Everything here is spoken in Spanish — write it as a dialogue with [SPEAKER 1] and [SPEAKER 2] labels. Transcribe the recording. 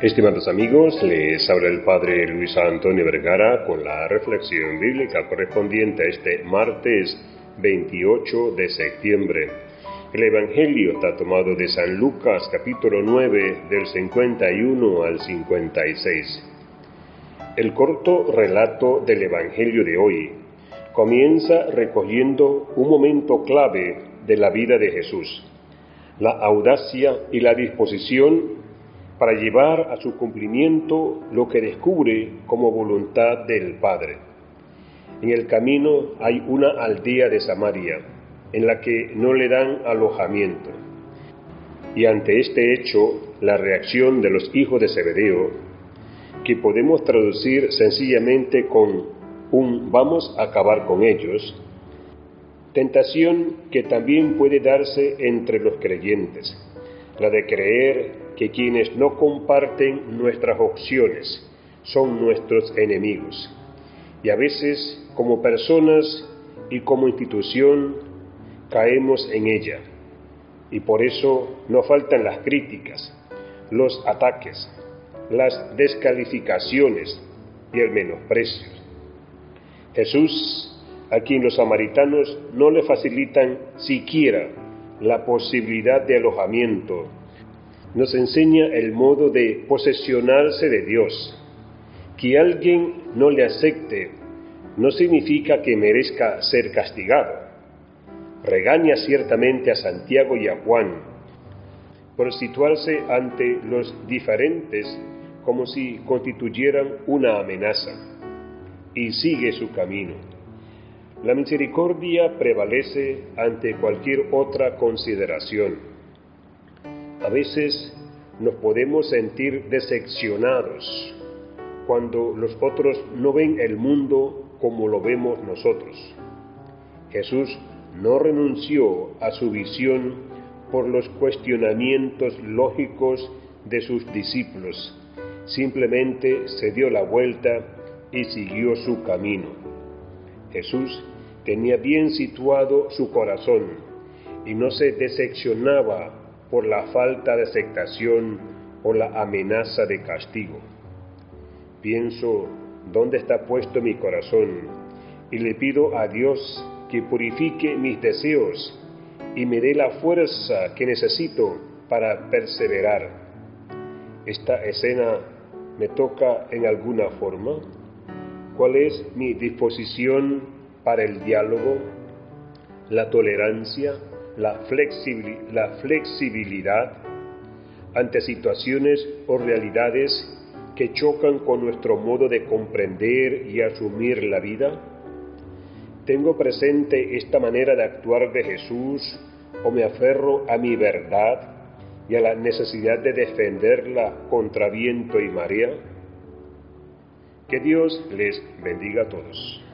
[SPEAKER 1] Estimados amigos, les habla el Padre Luis Antonio Vergara con la reflexión bíblica correspondiente a este martes 28 de septiembre. El Evangelio está tomado de San Lucas capítulo 9 del 51 al 56. El corto relato del Evangelio de hoy comienza recogiendo un momento clave de la vida de Jesús, la audacia y la disposición para llevar a su cumplimiento lo que descubre como voluntad del Padre. En el camino hay una aldea de Samaria en la que no le dan alojamiento. Y ante este hecho, la reacción de los hijos de Zebedeo, que podemos traducir sencillamente con un vamos a acabar con ellos, tentación que también puede darse entre los creyentes, la de creer que quienes no comparten nuestras opciones son nuestros enemigos. Y a veces, como personas y como institución, caemos en ella. Y por eso no faltan las críticas, los ataques, las descalificaciones y el menosprecio. Jesús, a quien los samaritanos no le facilitan siquiera la posibilidad de alojamiento nos enseña el modo de posesionarse de Dios. Que alguien no le acepte no significa que merezca ser castigado. Regaña ciertamente a Santiago y a Juan por situarse ante los diferentes como si constituyeran una amenaza y sigue su camino. La misericordia prevalece ante cualquier otra consideración a veces nos podemos sentir decepcionados cuando los otros no ven el mundo como lo vemos nosotros. Jesús no renunció a su visión por los cuestionamientos lógicos de sus discípulos, simplemente se dio la vuelta y siguió su camino. Jesús tenía bien situado su corazón y no se decepcionaba por la falta de aceptación o la amenaza de castigo. Pienso dónde está puesto mi corazón y le pido a Dios que purifique mis deseos y me dé la fuerza que necesito para perseverar. ¿Esta escena me toca en alguna forma? ¿Cuál es mi disposición para el diálogo, la tolerancia, la, flexibilidad ante situaciones o realidades que chocan con nuestro modo de comprender y asumir la vida? ¿Tengo presente esta manera de actuar de Jesús o me aferro a mi verdad y a la necesidad de defenderla contra viento y marea? Que Dios les bendiga a todos.